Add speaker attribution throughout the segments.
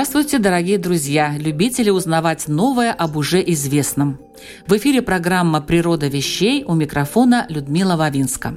Speaker 1: Здравствуйте, дорогие друзья, любители узнавать новое об уже известном. В эфире программа «Природа вещей» у микрофона Людмила Вавинска.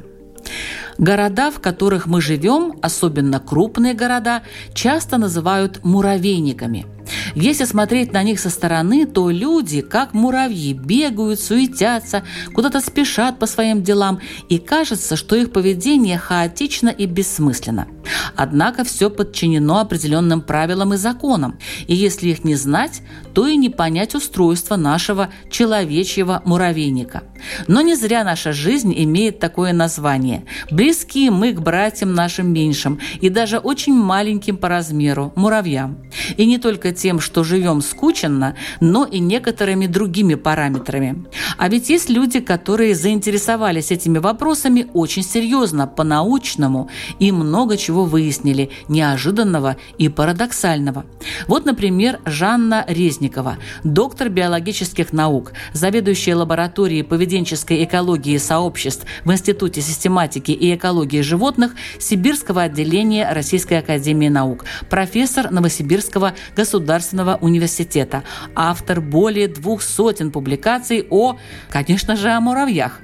Speaker 1: Города, в которых мы живем, особенно крупные города, часто называют муравейниками – если смотреть на них со стороны, то люди, как муравьи, бегают, суетятся, куда-то спешат по своим делам, и кажется, что их поведение хаотично и бессмысленно. Однако все подчинено определенным правилам и законам, и если их не знать, то и не понять устройство нашего человечьего муравейника. Но не зря наша жизнь имеет такое название. Близки мы к братьям нашим меньшим и даже очень маленьким по размеру – муравьям. И не только тем, что живем скученно, но и некоторыми другими параметрами. А ведь есть люди, которые заинтересовались этими вопросами очень серьезно, по-научному, и много чего выяснили, неожиданного и парадоксального. Вот, например, Жанна Резникова, доктор биологических наук, заведующая лабораторией поведенческой экологии сообществ в Институте систематики и экологии животных Сибирского отделения Российской академии наук, профессор Новосибирского Государственного университета, автор более двух сотен публикаций о, конечно же, о муравьях.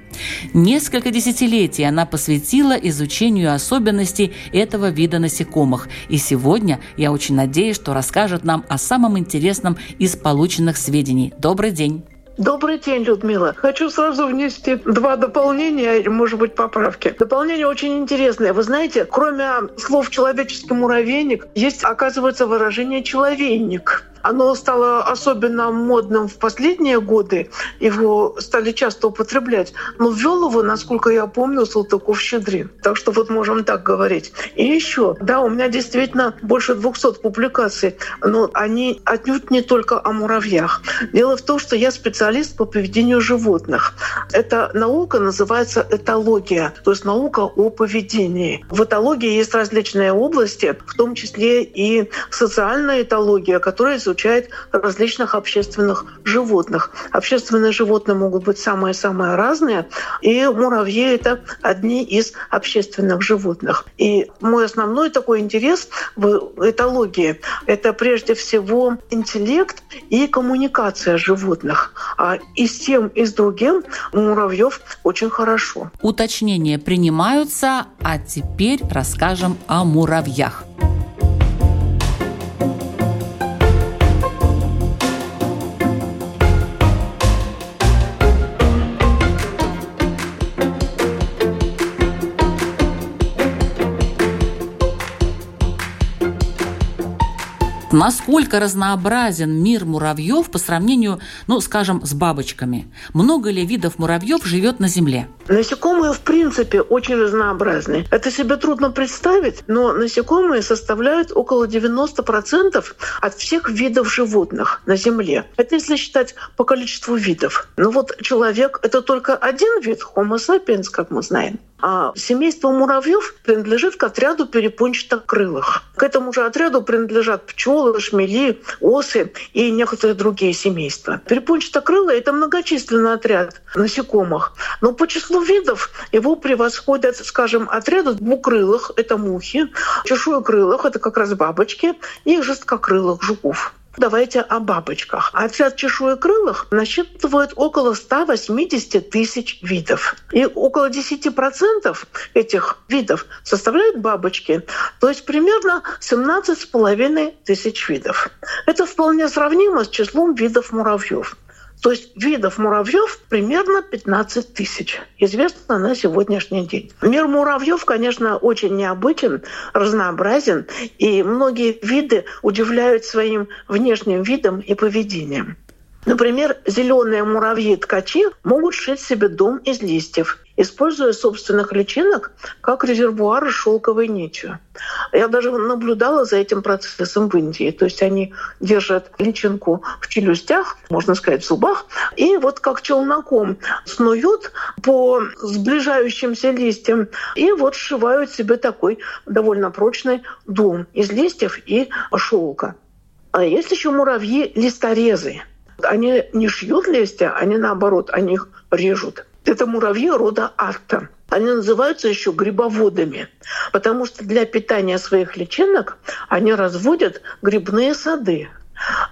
Speaker 1: Несколько десятилетий она посвятила изучению особенностей этого вида насекомых. И сегодня я очень надеюсь, что расскажет нам о самом интересном из полученных сведений. Добрый день!
Speaker 2: Добрый день, Людмила. Хочу сразу внести два дополнения, или, может быть, поправки. Дополнение очень интересное. Вы знаете, кроме слов «человеческий муравейник», есть, оказывается, выражение «человейник». Оно стало особенно модным в последние годы, его стали часто употреблять. Но ввел его, насколько я помню, Салтыков-Щедрин. Так что вот можем так говорить. И еще, да, у меня действительно больше 200 публикаций, но они отнюдь не только о муравьях. Дело в том, что я специалист по поведению животных. Эта наука называется этология, то есть наука о поведении. В этологии есть различные области, в том числе и социальная этология, которая изучает различных общественных животных. Общественные животные могут быть самые-самые разные, и муравьи — это одни из общественных животных. И мой основной такой интерес в этологии — это прежде всего интеллект и коммуникация животных. А и с тем, и с другим муравьев очень хорошо.
Speaker 1: Уточнения принимаются, а теперь расскажем о муравьях. Насколько разнообразен мир муравьев по сравнению, ну, скажем, с бабочками? Много ли видов муравьев живет на Земле?
Speaker 2: Насекомые, в принципе, очень разнообразны. Это себе трудно представить, но насекомые составляют около 90% от всех видов животных на Земле. Это если считать по количеству видов. Но вот человек — это только один вид, Homo sapiens, как мы знаем. А семейство муравьев принадлежит к отряду перепончатокрылых. К этому же отряду принадлежат пчелы, шмели, осы и некоторые другие семейства. Перепончатокрылые — это многочисленный отряд насекомых. Но по числу видов его превосходят, скажем, отряды двукрылых — это мухи, чешуекрылых — это как раз бабочки, и жесткокрылых — жуков. Давайте о бабочках. Отряд чешуекрылых насчитывает около 180 тысяч видов. И около 10% этих видов составляют бабочки, то есть примерно 17,5 тысяч видов. Это вполне сравнимо с числом видов муравьев. То есть видов муравьев примерно 15 тысяч. Известно на сегодняшний день. Мир муравьев, конечно, очень необычен, разнообразен, и многие виды удивляют своим внешним видом и поведением. Например, зеленые муравьи-ткачи могут шить себе дом из листьев, используя собственных личинок как резервуары шелковой нитью. Я даже наблюдала за этим процессом в Индии. То есть они держат личинку в челюстях, можно сказать, в зубах, и вот как челноком снуют по сближающимся листьям, и вот сшивают себе такой довольно прочный дом из листьев и шелка. А есть еще муравьи листорезы. Они не шьют листья, они наоборот, они их режут. Это муравьи рода арта. Они называются еще грибоводами, потому что для питания своих личинок они разводят грибные сады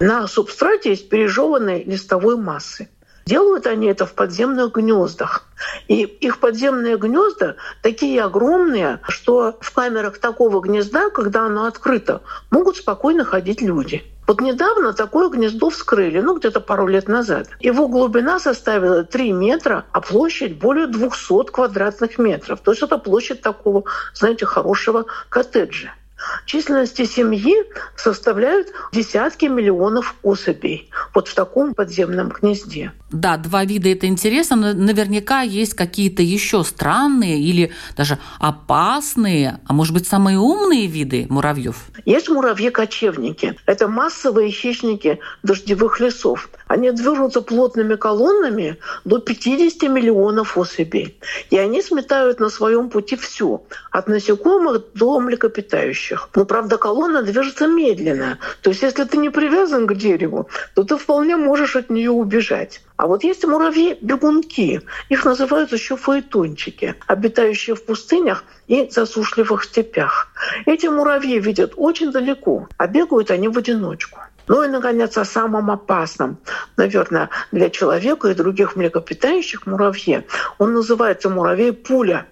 Speaker 2: на субстрате из пережеванной листовой массы. Делают они это в подземных гнездах. И их подземные гнезда такие огромные, что в камерах такого гнезда, когда оно открыто, могут спокойно ходить люди. Вот недавно такое гнездо вскрыли, ну где-то пару лет назад. Его глубина составила 3 метра, а площадь более 200 квадратных метров. То есть это площадь такого, знаете, хорошего коттеджа. Численности семьи составляют десятки миллионов особей вот в таком подземном гнезде.
Speaker 1: Да, два вида это интересно, но наверняка есть какие-то еще странные или даже опасные, а может быть самые умные виды муравьев.
Speaker 2: Есть муравьи-кочевники. Это массовые хищники дождевых лесов. Они движутся плотными колоннами до 50 миллионов особей. И они сметают на своем пути все, от насекомых до млекопитающих. Но, правда, колонна движется медленно. То есть, если ты не привязан к дереву, то ты вполне можешь от нее убежать. А вот есть муравьи-бегунки. Их называют еще фаэтончики, обитающие в пустынях и засушливых степях. Эти муравьи видят очень далеко, а бегают они в одиночку. Ну и, наконец, о самом опасном, наверное, для человека и других млекопитающих муравье. Он называется муравей-пуля.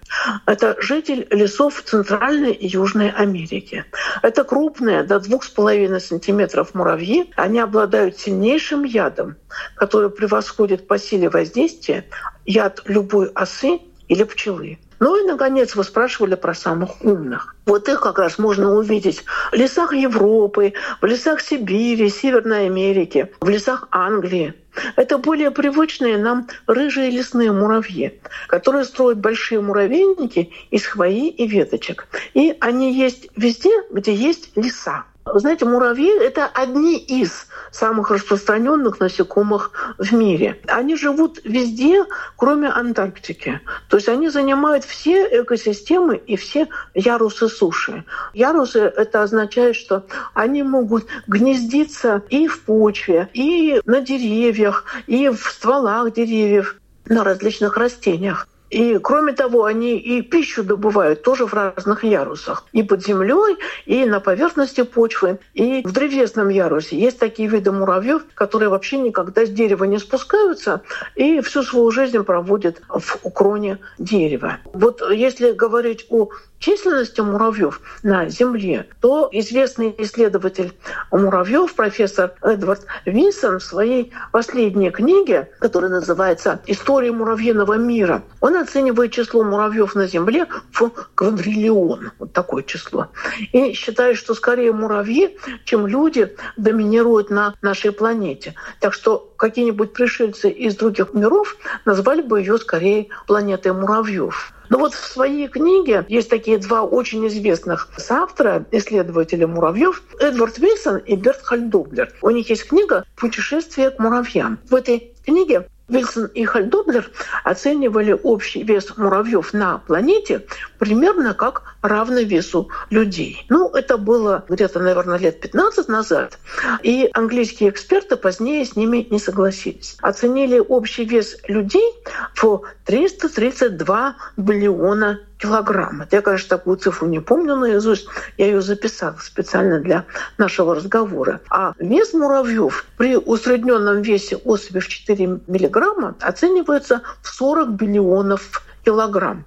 Speaker 2: Это житель лесов Центральной и Южной Америки. Это крупные, до 2,5 сантиметров муравьи. Они обладают сильнейшим ядом, который превосходит по силе воздействия яд любой осы или пчелы. Ну и, наконец, вы спрашивали про самых умных. Вот их как раз можно увидеть в лесах Европы, в лесах Сибири, Северной Америки, в лесах Англии. Это более привычные нам рыжие лесные муравьи, которые строят большие муравейники из хвои и веточек. И они есть везде, где есть леса. Знаете, муравьи — это одни из самых распространенных насекомых в мире. Они живут везде, кроме Антарктики. То есть они занимают все экосистемы и все ярусы суши. Ярусы — это означает, что они могут гнездиться и в почве, и на деревьях, и в стволах деревьев, на различных растениях. И кроме того, они и пищу добывают тоже в разных ярусах. И под землей, и на поверхности почвы, и в древесном ярусе. Есть такие виды муравьев, которые вообще никогда с дерева не спускаются и всю свою жизнь проводят в кроне дерева. Вот если говорить о численности муравьев на Земле, то известный исследователь муравьев, профессор Эдвард Винсон в своей последней книге, которая называется «История муравьиного мира», он оценивает число муравьев на Земле в квадриллион, вот такое число, и считает, что скорее муравьи, чем люди, доминируют на нашей планете. Так что какие-нибудь пришельцы из других миров назвали бы ее скорее планетой муравьев. Но вот в своей книге есть такие два очень известных соавтора, исследователя муравьев, Эдвард Вильсон и Берт Хальдоблер. У них есть книга «Путешествие к муравьям». В этой книге Вильсон и Хальдоблер оценивали общий вес муравьев на планете примерно как равный весу людей. Ну, это было где-то, наверное, лет 15 назад, и английские эксперты позднее с ними не согласились. Оценили общий вес людей в 332 биллиона килограмма. Я, конечно, такую цифру не помню наизусть, я ее записала специально для нашего разговора. А вес муравьев при усредненном весе особи в 4 миллиграмма оценивается в 40 биллионов килограмм.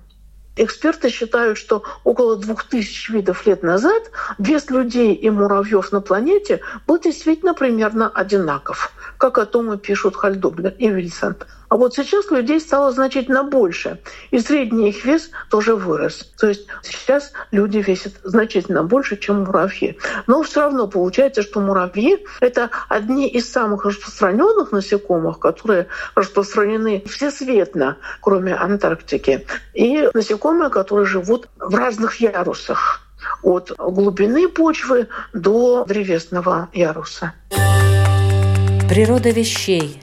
Speaker 2: Эксперты считают, что около двух тысяч видов лет назад вес людей и муравьев на планете был действительно примерно одинаков, как о том и пишут Хальдоблер и Вильсон. А вот сейчас людей стало значительно больше, и средний их вес тоже вырос. То есть сейчас люди весят значительно больше, чем муравьи. Но все равно получается, что муравьи — это одни из самых распространенных насекомых, которые распространены всесветно, кроме Антарктики, и насекомые, которые живут в разных ярусах от глубины почвы до древесного яруса.
Speaker 1: Природа вещей.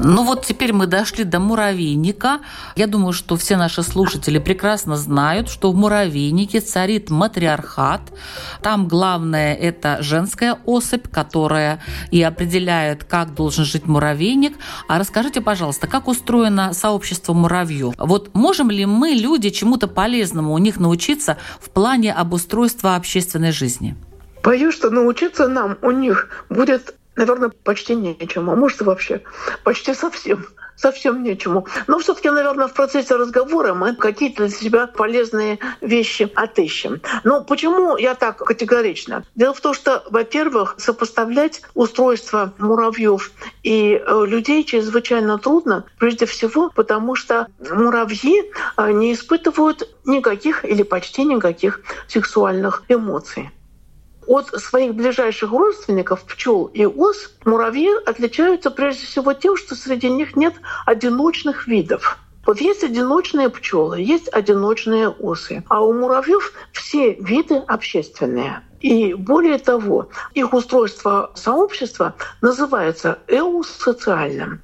Speaker 1: Ну вот теперь мы дошли до муравейника. Я думаю, что все наши слушатели прекрасно знают, что в муравейнике царит матриархат. Там главное это женская особь, которая и определяет, как должен жить муравейник. А расскажите, пожалуйста, как устроено сообщество муравьев? Вот можем ли мы, люди, чему-то полезному у них научиться в плане обустройства общественной жизни?
Speaker 2: Боюсь, что научиться нам у них будет наверное, почти нечему, а может вообще почти совсем совсем нечему. Но все-таки, наверное, в процессе разговора мы какие-то для себя полезные вещи отыщем. Но почему я так категорично? Дело в том, что, во-первых, сопоставлять устройство муравьев и э, людей чрезвычайно трудно, прежде всего, потому что муравьи э, не испытывают никаких или почти никаких сексуальных эмоций. От своих ближайших родственников, пчел и ос, муравьи отличаются прежде всего тем, что среди них нет одиночных видов. Вот есть одиночные пчелы, есть одиночные осы, а у муравьев все виды общественные. И более того, их устройство сообщества называется эусоциальным.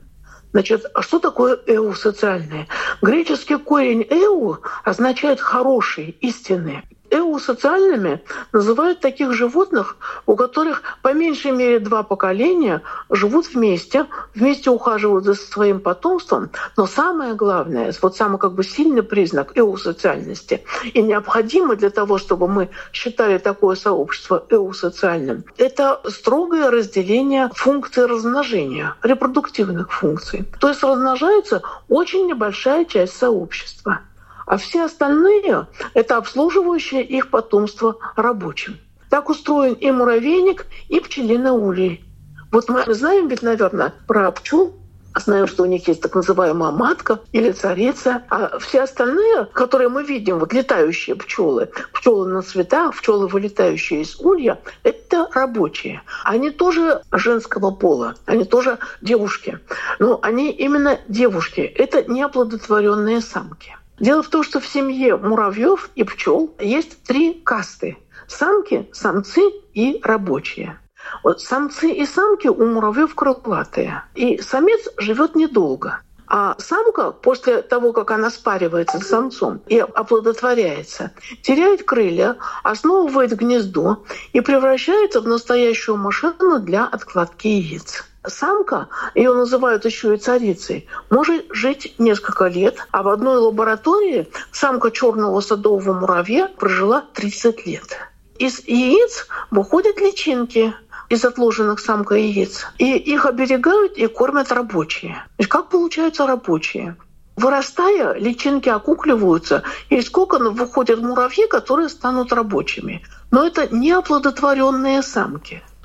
Speaker 2: Значит, а что такое эусоциальное? Греческий корень эу означает хороший, истинный. Эусоциальными называют таких животных, у которых по меньшей мере два поколения живут вместе, вместе ухаживают за своим потомством. Но самое главное, вот самый как бы сильный признак эусоциальности и необходимый для того, чтобы мы считали такое сообщество эусоциальным, это строгое разделение функций размножения, репродуктивных функций. То есть размножается очень небольшая часть сообщества а все остальные — это обслуживающее их потомство рабочим. Так устроен и муравейник, и пчелиный улей. Вот мы знаем ведь, наверное, про пчел, знаем, что у них есть так называемая матка или царица, а все остальные, которые мы видим, вот летающие пчелы, пчелы на цветах, пчелы, вылетающие из улья, это рабочие. Они тоже женского пола, они тоже девушки. Но они именно девушки, это неоплодотворенные самки. Дело в том, что в семье муравьев и пчел есть три касты. Самки, самцы и рабочие. Вот самцы и самки у муравьев крылатые. И самец живет недолго. А самка после того, как она спаривается с самцом и оплодотворяется, теряет крылья, основывает гнездо и превращается в настоящую машину для откладки яиц. Самка, ее называют еще и царицей, может жить несколько лет, а в одной лаборатории самка черного садового муравья прожила 30 лет. Из яиц выходят личинки, из отложенных самкой яиц. И их оберегают и кормят рабочие. То как получаются рабочие? Вырастая, личинки окукливаются, и из коконов выходят муравьи, которые станут рабочими. Но это не оплодотворенные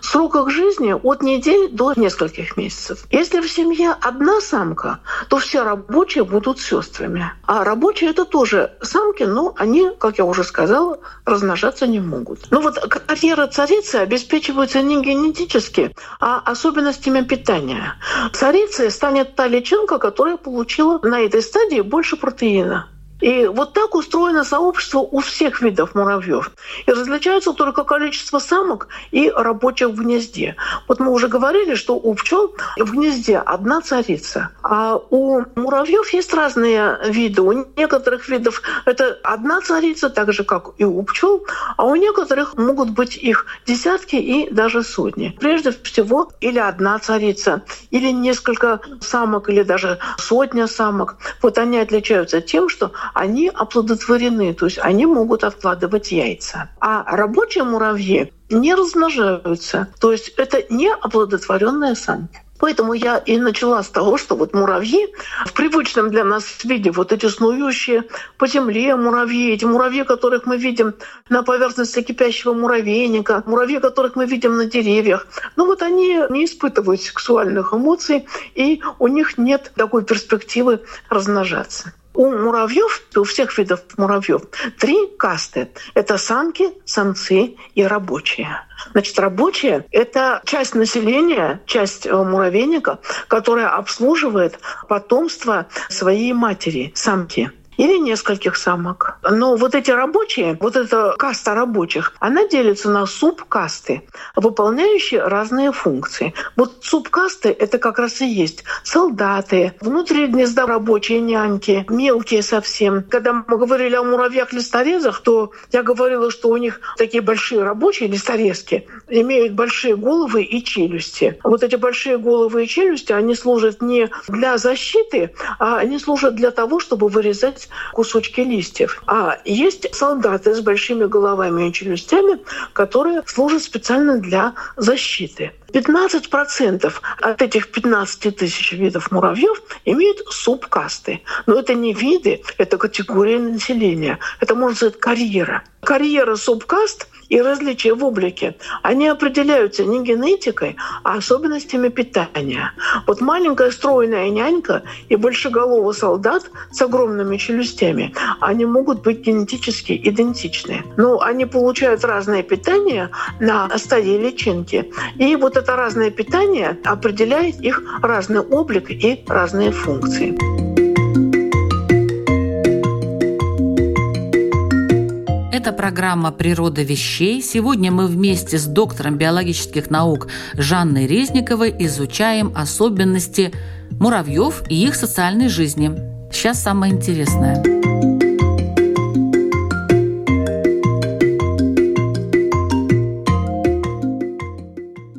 Speaker 2: сроках жизни от недели до нескольких месяцев. Если в семье одна самка, то все рабочие будут сестрами. А рабочие это тоже самки, но они, как я уже сказала, размножаться не могут. Ну вот карьера царицы обеспечивается не генетически, а особенностями питания. Царицей станет та личинка, которая получила на этой стадии больше протеина. И вот так устроено сообщество у всех видов муравьев. И различается только количество самок и рабочих в гнезде. Вот мы уже говорили, что у пчел в гнезде одна царица, а у муравьев есть разные виды. У некоторых видов это одна царица, так же как и у пчел, а у некоторых могут быть их десятки и даже сотни. Прежде всего, или одна царица, или несколько самок, или даже сотня самок. Вот они отличаются тем, что они оплодотворены, то есть они могут откладывать яйца. А рабочие муравьи не размножаются. То есть это не оплодотворенные самки. Поэтому я и начала с того, что вот муравьи в привычном для нас виде, вот эти снующие по земле муравьи, эти муравьи, которых мы видим на поверхности кипящего муравейника, муравьи, которых мы видим на деревьях, ну вот они не испытывают сексуальных эмоций, и у них нет такой перспективы размножаться. У муравьев, у всех видов муравьев, три касты. Это самки, самцы и рабочие. Значит, рабочие — это часть населения, часть э, муравейника, которая обслуживает потомство своей матери, самки или нескольких самок. Но вот эти рабочие, вот эта каста рабочих, она делится на субкасты, выполняющие разные функции. Вот субкасты — это как раз и есть солдаты, внутри гнезда рабочие няньки, мелкие совсем. Когда мы говорили о муравьях-листорезах, то я говорила, что у них такие большие рабочие листорезки имеют большие головы и челюсти. Вот эти большие головы и челюсти, они служат не для защиты, а они служат для того, чтобы вырезать кусочки листьев. А есть солдаты с большими головами и челюстями, которые служат специально для защиты. 15% от этих 15 тысяч видов муравьев имеют субкасты. Но это не виды, это категория населения. Это, можно сказать, карьера. Карьера субкаст и различия в облике, они определяются не генетикой, а особенностями питания. Вот маленькая стройная нянька и большеголовый солдат с огромными челюстями, они могут быть генетически идентичны. Но они получают разное питание на стадии личинки. И вот это разное питание определяет их разный облик и разные функции.
Speaker 1: Это программа «Природа вещей». Сегодня мы вместе с доктором биологических наук Жанной Резниковой изучаем особенности муравьев и их социальной жизни. Сейчас самое интересное.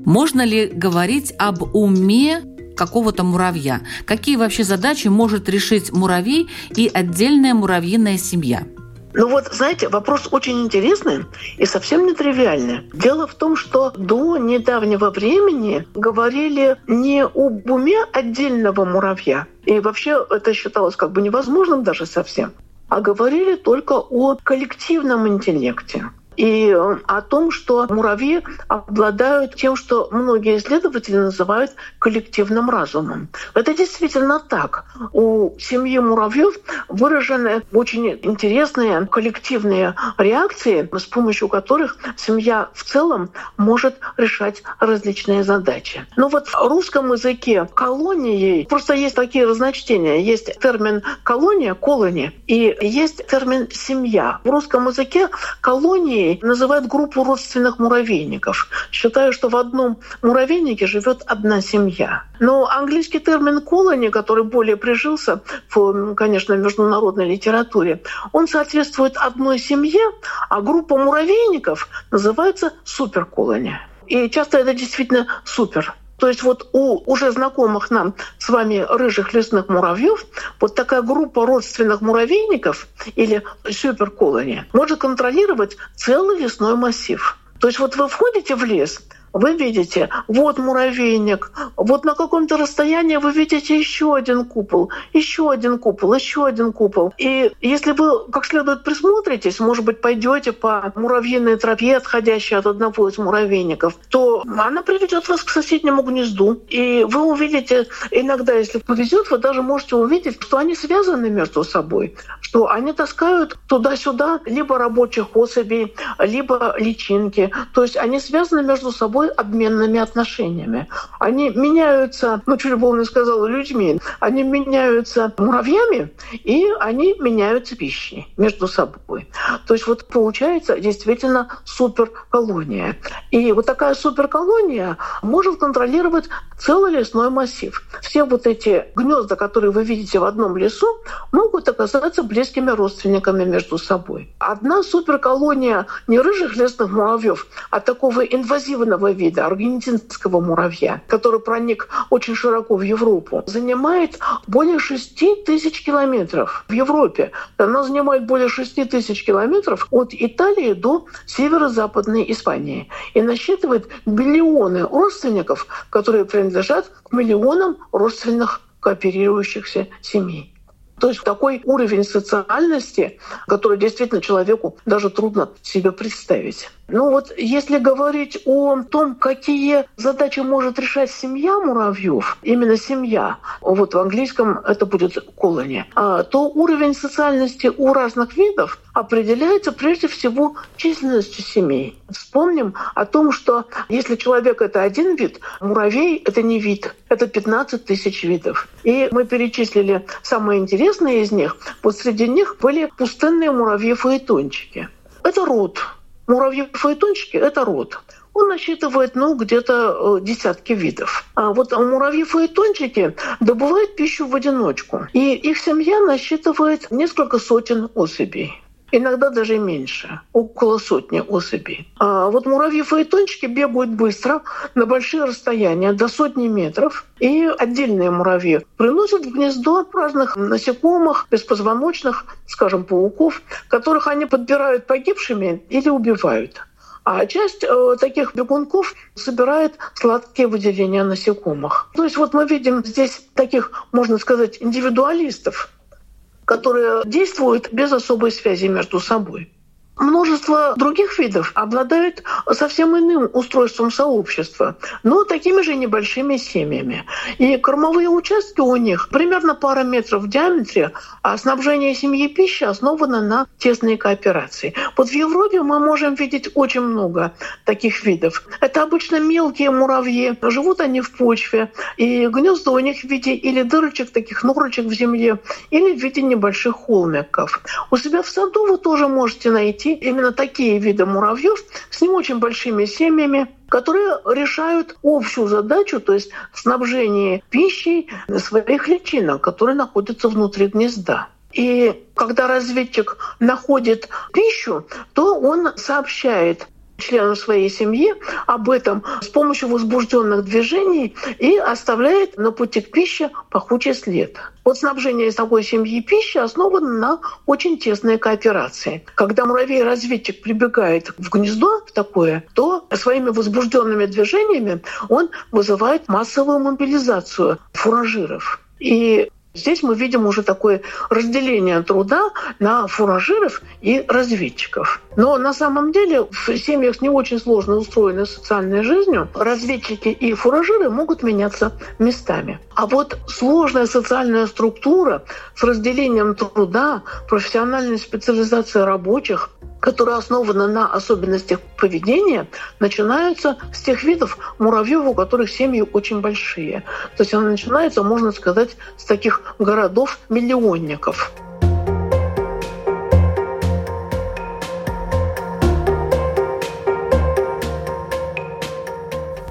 Speaker 1: Можно ли говорить об уме какого-то муравья? Какие вообще задачи может решить муравей и отдельная муравьиная семья?
Speaker 2: Ну вот, знаете, вопрос очень интересный и совсем нетривиальный. Дело в том, что до недавнего времени говорили не об уме отдельного муравья, и вообще это считалось как бы невозможным даже совсем, а говорили только о коллективном интеллекте и э, о том, что муравьи обладают тем, что многие исследователи называют коллективным разумом. Это действительно так. У семьи муравьев выражены очень интересные коллективные реакции, с помощью которых семья в целом может решать различные задачи. Но вот в русском языке колонией просто есть такие разночтения. Есть термин колония, колония, и есть термин семья. В русском языке колонией муравей называют группу родственных муравейников, считая, что в одном муравейнике живет одна семья. Но английский термин «колони», который более прижился в, конечно, международной литературе, он соответствует одной семье, а группа муравейников называется суперколония. И часто это действительно супер то есть вот у уже знакомых нам с вами рыжих лесных муравьев вот такая группа родственных муравейников или суперколония может контролировать целый лесной массив. То есть вот вы входите в лес, вы видите, вот муравейник, вот на каком-то расстоянии вы видите еще один купол, еще один купол, еще один купол. И если вы как следует присмотритесь, может быть, пойдете по муравьиной тропе, отходящей от одного из муравейников, то она приведет вас к соседнему гнезду. И вы увидите, иногда, если повезет, вы даже можете увидеть, что они связаны между собой, что они таскают туда-сюда либо рабочих особей, либо личинки. То есть они связаны между собой обменными отношениями. Они меняются, ну, чуть Любовна сказала, людьми. Они меняются муравьями, и они меняются пищей между собой. То есть вот получается действительно суперколония. И вот такая суперколония может контролировать целый лесной массив. все вот эти гнезда, которые вы видите в одном лесу, могут оказаться близкими родственниками между собой. Одна суперколония не рыжих лесных муравьев, а такого инвазивного вида, аргентинского муравья, который проник очень широко в Европу, занимает более 6 тысяч километров в Европе. Она занимает более 6 тысяч километров от Италии до северо-западной Испании и насчитывает миллионы родственников, которые принадлежат к миллионам родственных кооперирующихся семей. То есть такой уровень социальности, который действительно человеку даже трудно себе представить. Ну вот если говорить о том, какие задачи может решать семья муравьев, именно семья, вот в английском это будет колония, то уровень социальности у разных видов определяется прежде всего численностью семей. Вспомним о том, что если человек — это один вид, муравей — это не вид, это 15 тысяч видов. И мы перечислили самые интересные из них. Вот среди них были пустынные муравьи-фаэтончики. Это род Муравьи-фаэтончики — это род. Он насчитывает ну, где-то э, десятки видов. А вот муравьи-фаэтончики добывают пищу в одиночку. И их семья насчитывает несколько сотен особей иногда даже меньше, около сотни особей. А вот муравьи-фаэтончики бегают быстро на большие расстояния, до сотни метров. И отдельные муравьи приносят в гнездо разных насекомых, беспозвоночных, скажем, пауков, которых они подбирают погибшими или убивают. А часть э, таких бегунков собирает сладкие выделения насекомых. То есть вот мы видим здесь таких, можно сказать, индивидуалистов, которые действуют без особой связи между собой. Множество других видов обладают совсем иным устройством сообщества, но такими же небольшими семьями. И кормовые участки у них примерно пара метров в диаметре, а снабжение семьи пищи основано на тесной кооперации. Вот в Европе мы можем видеть очень много таких видов. Это обычно мелкие муравьи, живут они в почве, и гнезда у них в виде или дырочек, таких норочек в земле, или в виде небольших холмиков. У себя в саду вы тоже можете найти именно такие виды муравьев с не очень большими семьями, которые решают общую задачу, то есть снабжение пищей своих личинок, которые находятся внутри гнезда. И когда разведчик находит пищу, то он сообщает членам своей семьи об этом с помощью возбужденных движений и оставляет на пути к пище пахучий след. Вот снабжение такой семьи пищи основано на очень тесной кооперации. Когда муравей-разведчик прибегает в гнездо в такое, то своими возбужденными движениями он вызывает массовую мобилизацию фуражиров. И Здесь мы видим уже такое разделение труда на фуражиров и разведчиков. Но на самом деле в семьях с не очень сложно устроенной социальной жизнью разведчики и фуражиры могут меняться местами. А вот сложная социальная структура с разделением труда, профессиональной специализацией рабочих, которая основана на особенностях поведения, начинаются с тех видов муравьев, у которых семьи очень большие. То есть она начинается, можно сказать, с таких городов-миллионников.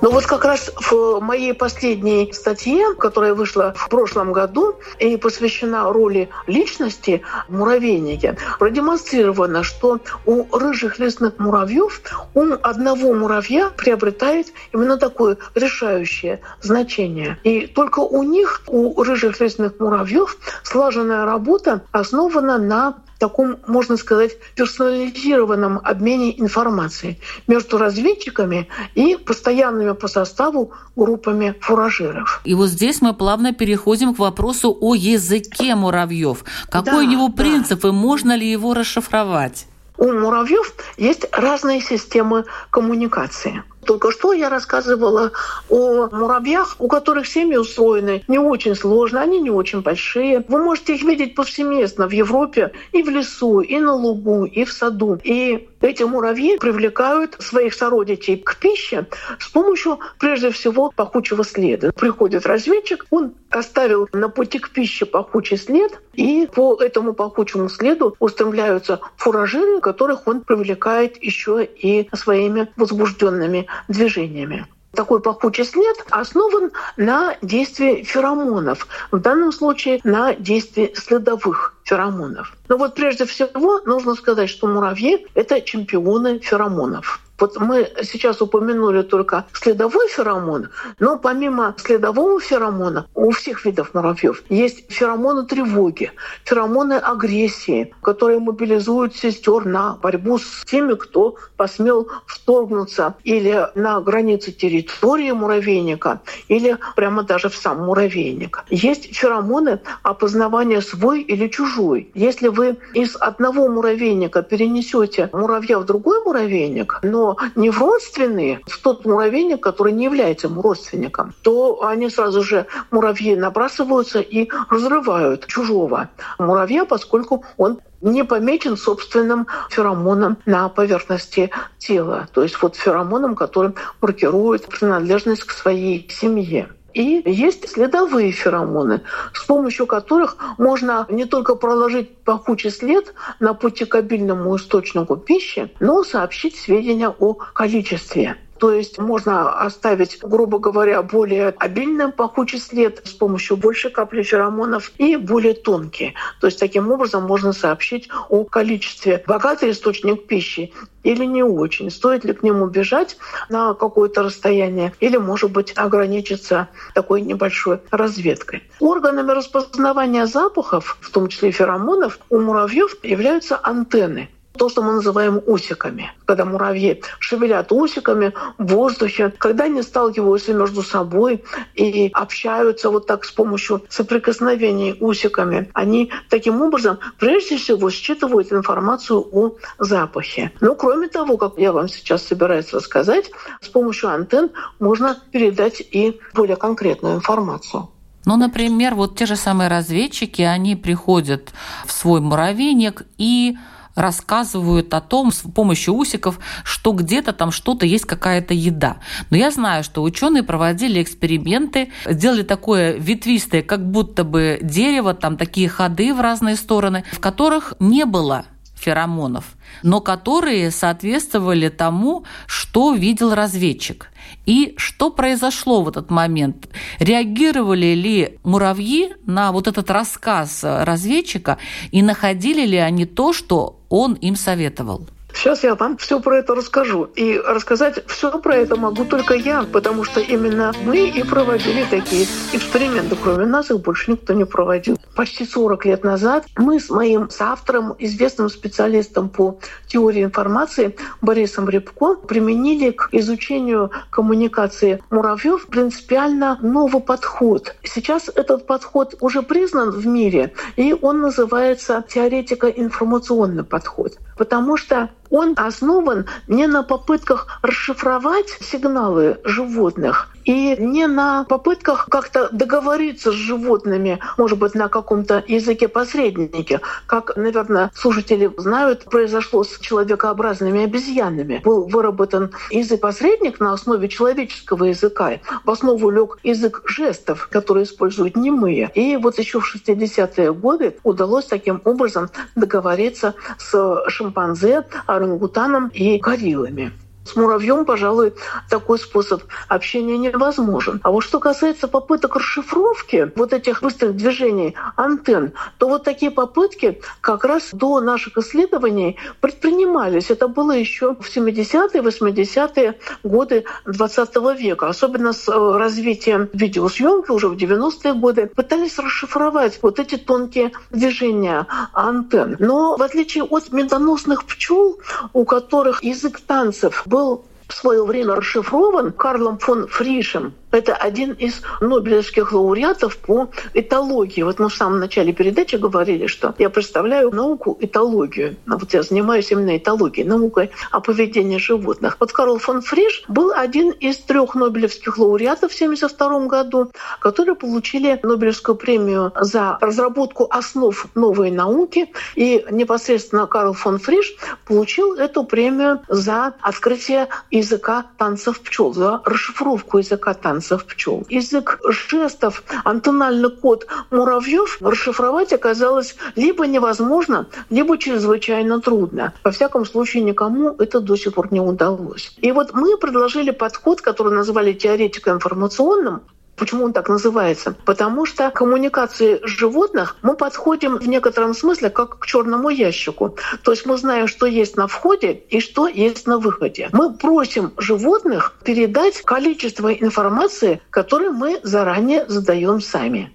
Speaker 2: Но вот как раз в моей последней статье, которая вышла в прошлом году и посвящена роли личности в муравейнике, продемонстрировано, что у рыжих лесных муравьев ум одного муравья приобретает именно такое решающее значение. И только у них, у рыжих лесных муравьев, слаженная работа основана на таком, можно сказать, персонализированном обмене информацией между разведчиками и постоянными по составу группами фуражиров.
Speaker 1: И вот здесь мы плавно переходим к вопросу о языке муравьев. Какой да, у него принцип да. и можно ли его расшифровать?
Speaker 2: У муравьев есть разные системы коммуникации. Только что я рассказывала о муравьях, у которых семьи устроены не очень сложно, они не очень большие. Вы можете их видеть повсеместно в Европе и в лесу, и на лугу, и в саду. И эти муравьи привлекают своих сородичей к пище с помощью, прежде всего, пахучего следа. Приходит разведчик, он оставил на пути к пище пахучий след, и по этому пахучему следу устремляются фуражиры, которых он привлекает еще и своими возбужденными движениями. такой пахучий след основан на действии феромонов. В данном случае на действии следовых феромонов. Но вот прежде всего нужно сказать, что муравьи — это чемпионы феромонов. Вот мы сейчас упомянули только следовой феромон, но помимо следового феромона у всех видов муравьев есть феромоны тревоги, феромоны агрессии, которые мобилизуют сестер на борьбу с теми, кто посмел вторгнуться или на границе территории муравейника, или прямо даже в сам муравейник. Есть феромоны опознавания свой или чужой. Если вы из одного муравейника перенесете муравья в другой муравейник, но не в родственные, в тот муравейник, который не является ему родственником, то они сразу же, муравьи, набрасываются и разрывают чужого муравья, поскольку он не помечен собственным феромоном на поверхности тела. То есть вот феромоном, который маркирует принадлежность к своей семье. И есть следовые феромоны, с помощью которых можно не только проложить пахучий след на пути к обильному источнику пищи, но сообщить сведения о количестве. То есть можно оставить, грубо говоря, более обильный пахучий след с помощью большей капли феромонов и более тонкий. То есть таким образом можно сообщить о количестве богатый источник пищи или не очень, стоит ли к нему бежать на какое-то расстояние или, может быть, ограничиться такой небольшой разведкой. Органами распознавания запахов, в том числе феромонов, у муравьев являются антенны то, что мы называем усиками. Когда муравьи шевелят усиками в воздухе, когда они сталкиваются между собой и общаются вот так с помощью соприкосновений усиками, они таким образом прежде всего считывают информацию о запахе. Но кроме того, как я вам сейчас собираюсь рассказать, с помощью антенн можно передать и более конкретную информацию.
Speaker 1: Ну, например, вот те же самые разведчики, они приходят в свой муравейник и рассказывают о том с помощью усиков, что где-то там что-то есть какая-то еда. Но я знаю, что ученые проводили эксперименты, сделали такое ветвистое, как будто бы дерево, там такие ходы в разные стороны, в которых не было феромонов, но которые соответствовали тому, что видел разведчик. И что произошло в этот момент? Реагировали ли муравьи на вот этот рассказ разведчика и находили ли они то, что он им советовал?
Speaker 2: Сейчас я вам все про это расскажу. И рассказать все про это могу только я, потому что именно мы и проводили такие эксперименты. Кроме нас их больше никто не проводил. Почти 40 лет назад мы с моим соавтором, известным специалистом по теории информации Борисом Рябко применили к изучению коммуникации муравьев принципиально новый подход. Сейчас этот подход уже признан в мире, и он называется теоретико-информационный подход. Потому что он основан не на попытках расшифровать сигналы животных и не на попытках как-то договориться с животными, может быть, на каком-то языке посредники, как, наверное, слушатели знают, произошло с человекообразными обезьянами. Был выработан язык-посредник на основе человеческого языка. В основу лег язык жестов, который используют немые. И вот еще в 60-е годы удалось таким образом договориться с шимпанзе, орангутаном и гориллами. С муравьем, пожалуй, такой способ общения невозможен. А вот что касается попыток расшифровки вот этих быстрых движений антенн, то вот такие попытки как раз до наших исследований предпринимались. Это было еще в 70-е, 80-е годы 20 века. Особенно с э, развитием видеосъемки уже в 90-е годы пытались расшифровать вот эти тонкие движения антенн. Но в отличие от медоносных пчел, у которых язык танцев был был в свое время расшифрован Карлом фон Фришем, это один из нобелевских лауреатов по этологии. Вот мы в самом начале передачи говорили, что я представляю науку этологию. А вот я занимаюсь именно этологией, наукой о поведении животных. Вот Карл фон Фриш был один из трех нобелевских лауреатов в 1972 году, которые получили Нобелевскую премию за разработку основ новой науки. И непосредственно Карл фон Фриш получил эту премию за открытие языка танцев пчел, за расшифровку языка танцев танцев пчел. Язык жестов, антональный код муравьев расшифровать оказалось либо невозможно, либо чрезвычайно трудно. Во всяком случае, никому это до сих пор не удалось. И вот мы предложили подход, который назвали теоретико-информационным, Почему он так называется? Потому что к коммуникации животных мы подходим в некотором смысле как к черному ящику. То есть мы знаем, что есть на входе и что есть на выходе. Мы просим животных передать количество информации, которое мы заранее задаем сами.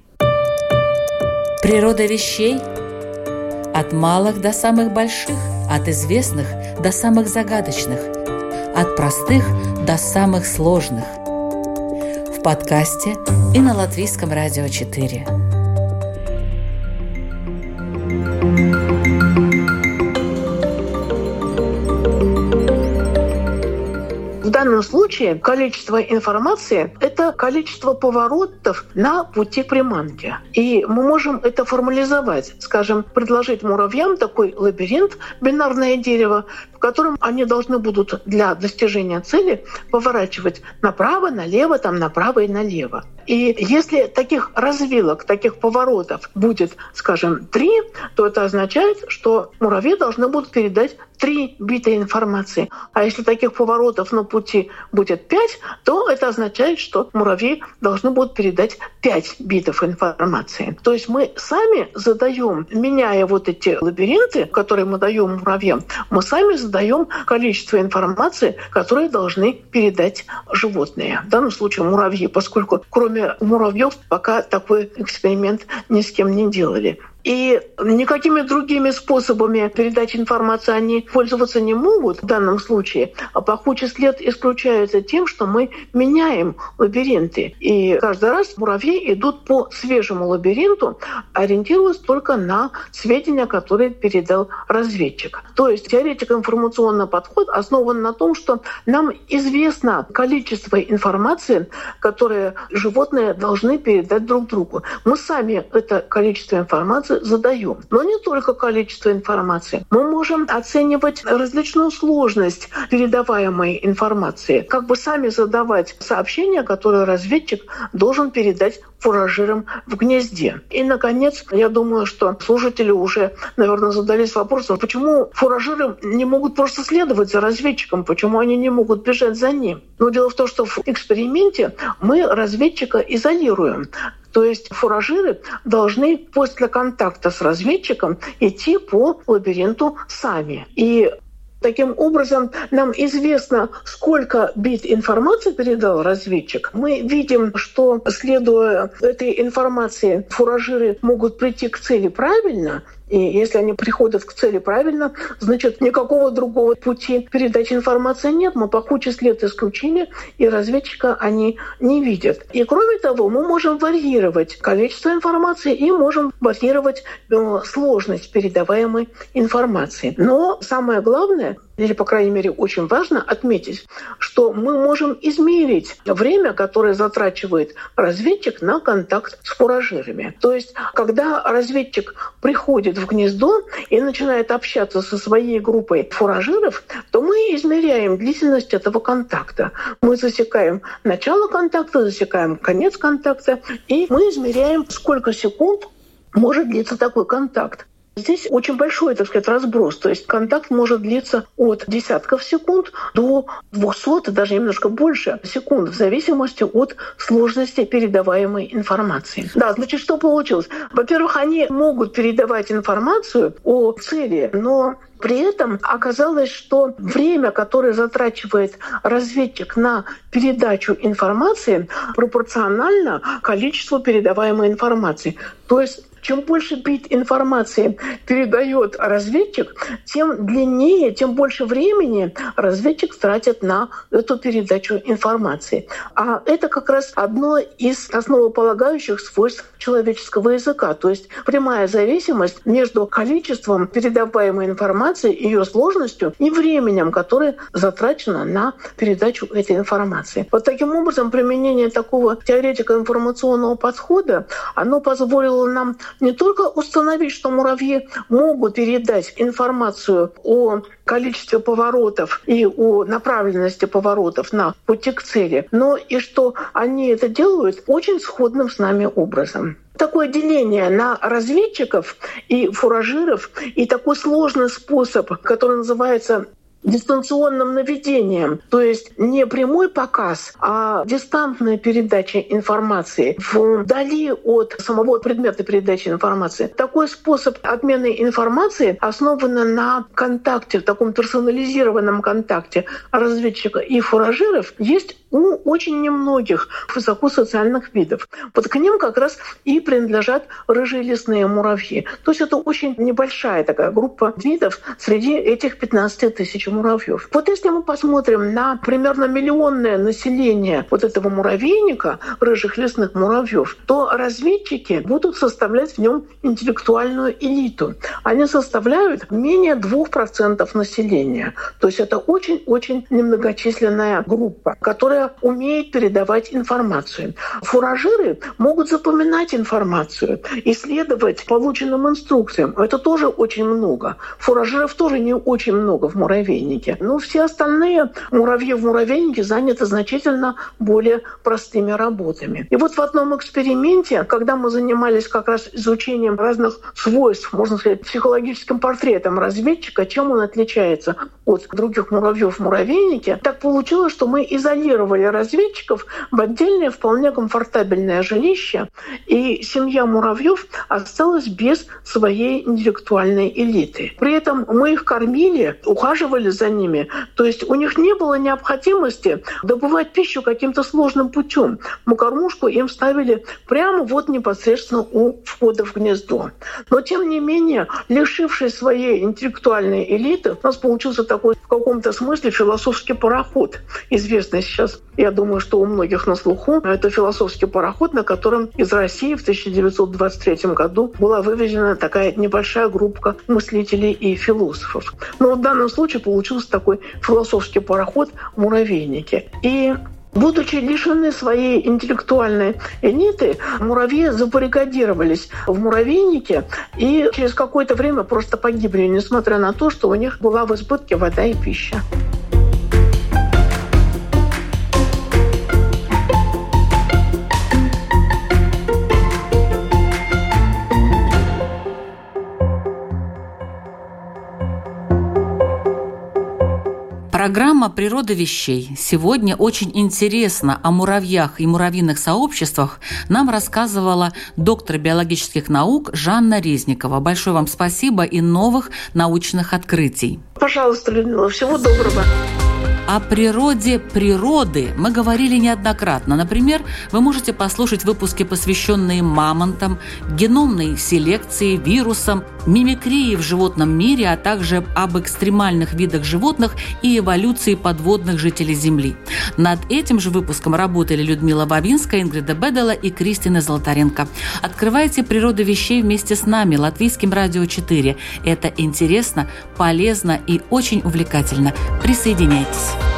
Speaker 1: Природа вещей от малых до самых больших, от известных до самых загадочных, от простых до самых сложных – подкасте и на Латвийском радио 4.
Speaker 2: В данном случае количество информации – это количество поворотов на пути приманки. И мы можем это формализовать. Скажем, предложить муравьям такой лабиринт, бинарное дерево, котором они должны будут для достижения цели поворачивать направо, налево, там направо и налево. И если таких развилок, таких поворотов будет, скажем, три, то это означает, что муравьи должны будут передать три бита информации. А если таких поворотов на пути будет пять, то это означает, что муравьи должны будут передать пять битов информации. То есть мы сами задаем, меняя вот эти лабиринты, которые мы даем муравьям, мы сами задаем даем количество информации, которые должны передать животные. В данном случае муравьи, поскольку кроме муравьев пока такой эксперимент ни с кем не делали. И никакими другими способами передачи информации они пользоваться не могут в данном случае. А пахучий след исключается тем, что мы меняем лабиринты. И каждый раз муравьи идут по свежему лабиринту, ориентируясь только на сведения, которые передал разведчик. То есть теоретико-информационный подход основан на том, что нам известно количество информации, которое животные должны передать друг другу. Мы сами это количество информации задаем. Но не только количество информации. Мы можем оценивать различную сложность передаваемой информации. Как бы сами задавать сообщения, которые разведчик должен передать фуражирам в гнезде. И, наконец, я думаю, что слушатели уже, наверное, задались вопросом, почему фуражиры не могут просто следовать за разведчиком, почему они не могут бежать за ним. Но дело в том, что в эксперименте мы разведчика изолируем. То есть фуражиры должны после контакта с разведчиком идти по лабиринту сами. И Таким образом, нам известно, сколько бит информации передал разведчик. Мы видим, что, следуя этой информации, фуражиры могут прийти к цели правильно, и если они приходят к цели правильно, значит, никакого другого пути передачи информации нет. Мы пахучий след исключили, и разведчика они не видят. И кроме того, мы можем варьировать количество информации и можем варьировать э, сложность передаваемой информации. Но самое главное, или, по крайней мере, очень важно отметить, что мы можем измерить время, которое затрачивает разведчик на контакт с фуражирами. То есть, когда разведчик приходит в гнездо и начинает общаться со своей группой фуражиров, то мы измеряем длительность этого контакта. Мы засекаем начало контакта, засекаем конец контакта, и мы измеряем, сколько секунд может длиться такой контакт. Здесь очень большой, так сказать, разброс. То есть контакт может длиться от десятков секунд до 200, даже немножко больше секунд, в зависимости от сложности передаваемой информации. Да, значит, что получилось? Во-первых, они могут передавать информацию о цели, но при этом оказалось, что время, которое затрачивает разведчик на передачу информации, пропорционально количеству передаваемой информации. То есть чем больше бит информации передает разведчик, тем длиннее, тем больше времени разведчик тратит на эту передачу информации. А это как раз одно из основополагающих свойств человеческого языка. То есть прямая зависимость между количеством передаваемой информации ее сложностью и временем, которое затрачено на передачу этой информации. Вот таким образом применение такого теоретика информационного подхода, оно позволило нам не только установить, что муравьи могут передать информацию о количестве поворотов и о направленности поворотов на пути к цели, но и что они это делают очень сходным с нами образом. Такое деление на разведчиков и фуражиров и такой сложный способ, который называется дистанционным наведением, то есть не прямой показ, а дистантная передача информации вдали от самого предмета передачи информации. Такой способ обмена информацией основан на контакте, в таком персонализированном контакте разведчика и фуражиров, есть у очень немногих высокосоциальных видов. Вот к ним как раз и принадлежат рыжие лесные муравьи. То есть это очень небольшая такая группа видов среди этих 15 тысяч муравьев. Вот если мы посмотрим на примерно миллионное население вот этого муравейника, рыжих лесных муравьев, то разведчики будут составлять в нем интеллектуальную элиту. Они составляют менее 2% населения. То есть это очень-очень немногочисленная группа, которая умеет передавать информацию. Фуражиры могут запоминать информацию, исследовать полученным инструкциям. Это тоже очень много. Фуражиров тоже не очень много в муравейнике. Но все остальные муравьи в муравейнике заняты значительно более простыми работами. И вот в одном эксперименте, когда мы занимались как раз изучением разных свойств, можно сказать, психологическим портретом разведчика, чем он отличается от других муравьев в муравейнике, так получилось, что мы изолировали разведчиков в отдельное вполне комфортабельное жилище, и семья муравьев осталась без своей интеллектуальной элиты. При этом мы их кормили, ухаживали за ними, то есть у них не было необходимости добывать пищу каким-то сложным путем. Мы кормушку им ставили прямо вот непосредственно у входа в гнездо. Но тем не менее, лишившись своей интеллектуальной элиты, у нас получился такой в каком-то смысле философский пароход, известный сейчас, я думаю, что у многих на слуху. Это философский пароход, на котором из России в 1923 году была вывезена такая небольшая группа мыслителей и философов. Но в данном случае получился такой философский пароход «Муравейники». И Будучи лишены своей интеллектуальной элиты, муравьи забаррикадировались в муравейнике и через какое-то время просто погибли, несмотря на то, что у них была в избытке вода и пища.
Speaker 1: Программа «Природа вещей». Сегодня очень интересно о муравьях и муравьиных сообществах нам рассказывала доктор биологических наук Жанна Резникова. Большое вам спасибо и новых научных открытий.
Speaker 2: Пожалуйста, Людмила, всего доброго.
Speaker 1: О природе природы мы говорили неоднократно. Например, вы можете послушать выпуски, посвященные мамонтам, геномной селекции, вирусам, мимикрии в животном мире, а также об экстремальных видах животных и эволюции подводных жителей Земли. Над этим же выпуском работали Людмила Бабинская, Ингрида Бедела и Кристина Золотаренко. Открывайте «Природу вещей» вместе с нами, Латвийским радио 4. Это интересно, полезно и очень увлекательно. Присоединяйтесь.